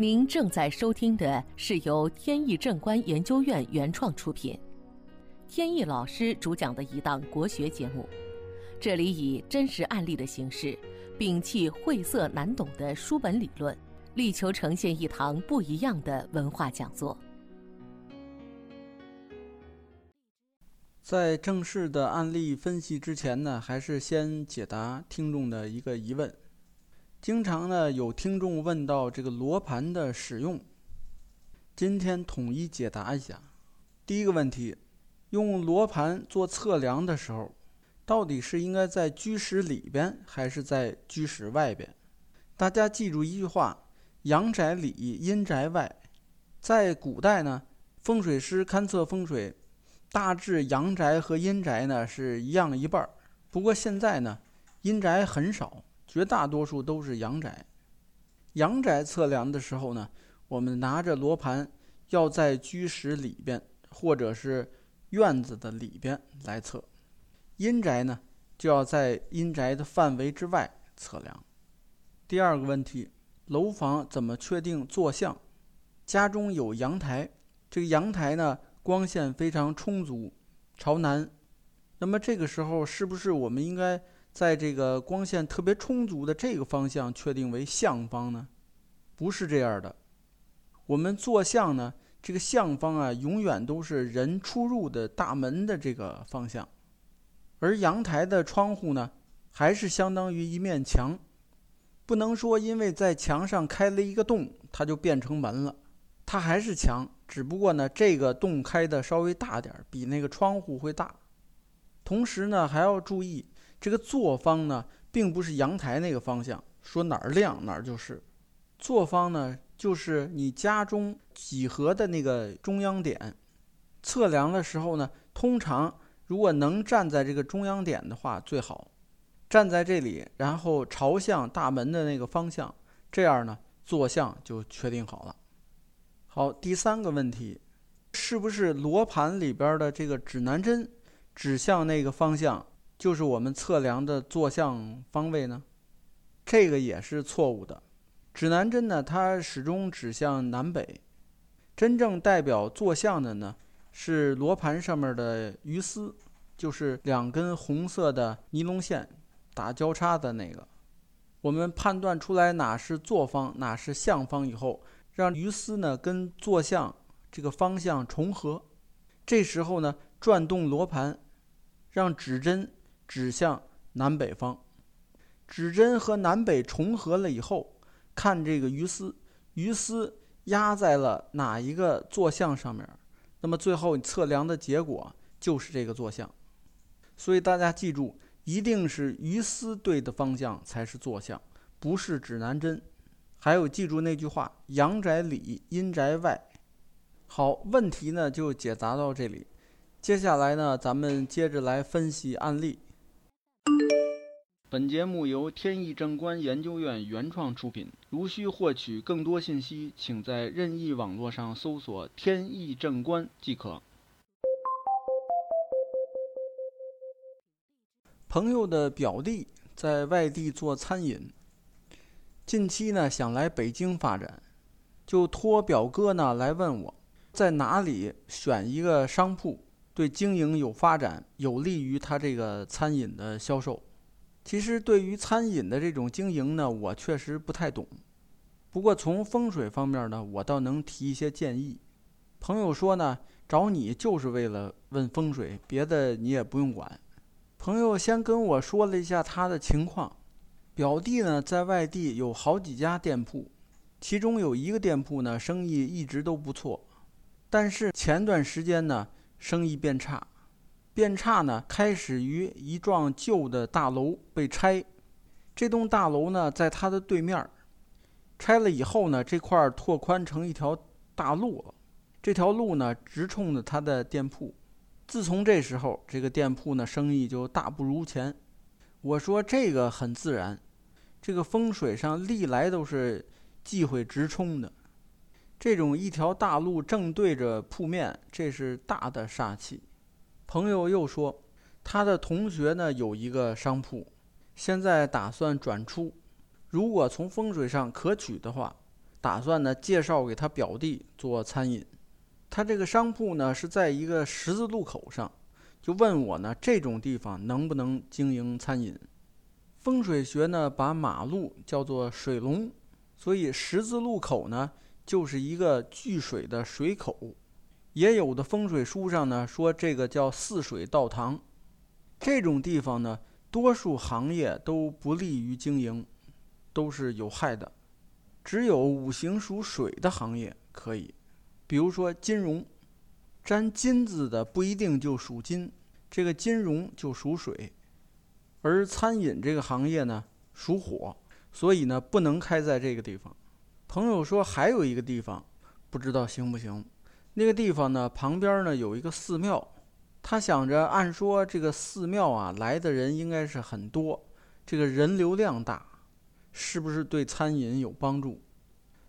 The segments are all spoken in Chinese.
您正在收听的是由天意正观研究院原创出品，天意老师主讲的一档国学节目。这里以真实案例的形式，摒弃晦涩难懂的书本理论，力求呈现一堂不一样的文化讲座。在正式的案例分析之前呢，还是先解答听众的一个疑问。经常呢有听众问到这个罗盘的使用，今天统一解答一下。第一个问题，用罗盘做测量的时候，到底是应该在居室里边还是在居室外边？大家记住一句话：阳宅里，阴宅外。在古代呢，风水师勘测风水，大致阳宅和阴宅呢是一样一半儿。不过现在呢，阴宅很少。绝大多数都是阳宅，阳宅测量的时候呢，我们拿着罗盘要在居室里边或者是院子的里边来测；阴宅呢，就要在阴宅的范围之外测量。第二个问题，楼房怎么确定坐向？家中有阳台，这个阳台呢光线非常充足，朝南，那么这个时候是不是我们应该？在这个光线特别充足的这个方向确定为向方呢？不是这样的。我们坐向呢，这个向方啊，永远都是人出入的大门的这个方向。而阳台的窗户呢，还是相当于一面墙，不能说因为在墙上开了一个洞，它就变成门了。它还是墙，只不过呢，这个洞开的稍微大点儿，比那个窗户会大。同时呢，还要注意。这个坐方呢，并不是阳台那个方向，说哪儿亮哪儿就是。坐方呢，就是你家中几何的那个中央点。测量的时候呢，通常如果能站在这个中央点的话最好，站在这里，然后朝向大门的那个方向，这样呢，坐向就确定好了。好，第三个问题，是不是罗盘里边的这个指南针指向那个方向？就是我们测量的坐向方位呢，这个也是错误的。指南针呢，它始终指向南北。真正代表坐向的呢，是罗盘上面的鱼丝，就是两根红色的尼龙线打交叉的那个。我们判断出来哪是坐方，哪是向方以后，让鱼丝呢跟坐向这个方向重合。这时候呢，转动罗盘，让指针。指向南北方，指针和南北重合了以后，看这个鱼丝，鱼丝压在了哪一个坐向上面，那么最后你测量的结果就是这个坐向。所以大家记住，一定是鱼丝对的方向才是坐向，不是指南针。还有记住那句话：阳宅里，阴宅外。好，问题呢就解答到这里。接下来呢，咱们接着来分析案例。本节目由天意正观研究院原创出品。如需获取更多信息，请在任意网络上搜索“天意正观”即可。朋友的表弟在外地做餐饮，近期呢想来北京发展，就托表哥呢来问我，在哪里选一个商铺，对经营有发展，有利于他这个餐饮的销售。其实对于餐饮的这种经营呢，我确实不太懂。不过从风水方面呢，我倒能提一些建议。朋友说呢，找你就是为了问风水，别的你也不用管。朋友先跟我说了一下他的情况，表弟呢在外地有好几家店铺，其中有一个店铺呢生意一直都不错，但是前段时间呢生意变差。变差呢，开始于一幢旧的大楼被拆。这栋大楼呢，在它的对面拆了以后呢，这块拓宽成一条大路了。这条路呢，直冲着他的店铺。自从这时候，这个店铺呢，生意就大不如前。我说这个很自然，这个风水上历来都是忌讳直冲的。这种一条大路正对着铺面，这是大的煞气。朋友又说，他的同学呢有一个商铺，现在打算转出。如果从风水上可取的话，打算呢介绍给他表弟做餐饮。他这个商铺呢是在一个十字路口上，就问我呢这种地方能不能经营餐饮？风水学呢把马路叫做水龙，所以十字路口呢就是一个聚水的水口。也有的风水书上呢说这个叫四水道堂。这种地方呢，多数行业都不利于经营，都是有害的。只有五行属水的行业可以。比如说金融，沾金字的不一定就属金，这个金融就属水，而餐饮这个行业呢属火，所以呢不能开在这个地方。朋友说还有一个地方，不知道行不行？那个地方呢旁边呢有一个寺庙，他想着按说这个寺庙啊来的人应该是很多，这个人流量大，是不是对餐饮有帮助？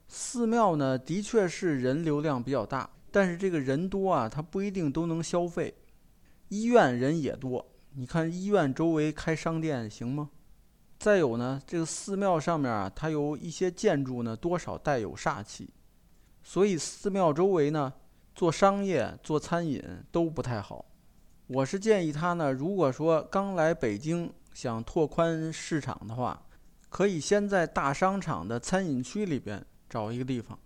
寺庙呢，的确是人流量比较大，但是这个人多啊，他不一定都能消费。医院人也多，你看医院周围开商店行吗？再有呢，这个寺庙上面啊，它有一些建筑呢，多少带有煞气，所以寺庙周围呢，做商业、做餐饮都不太好。我是建议他呢，如果说刚来北京想拓宽市场的话，可以先在大商场的餐饮区里边。找一个地方，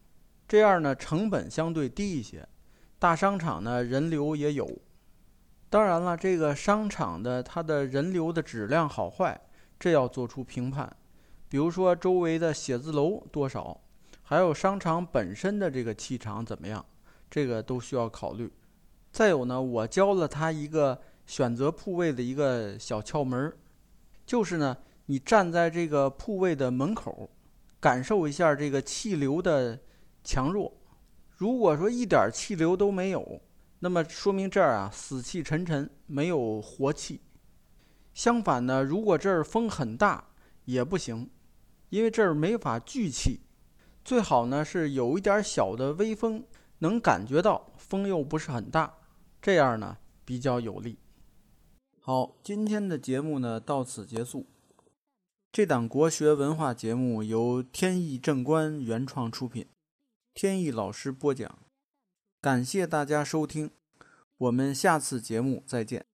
这样呢成本相对低一些，大商场呢人流也有。当然了，这个商场的它的人流的质量好坏，这要做出评判。比如说周围的写字楼多少，还有商场本身的这个气场怎么样，这个都需要考虑。再有呢，我教了他一个选择铺位的一个小窍门儿，就是呢，你站在这个铺位的门口。感受一下这个气流的强弱。如果说一点气流都没有，那么说明这儿啊死气沉沉，没有活气。相反呢，如果这儿风很大也不行，因为这儿没法聚气。最好呢是有一点小的微风，能感觉到风又不是很大，这样呢比较有利。好，今天的节目呢到此结束。这档国学文化节目由天意正观原创出品，天意老师播讲，感谢大家收听，我们下次节目再见。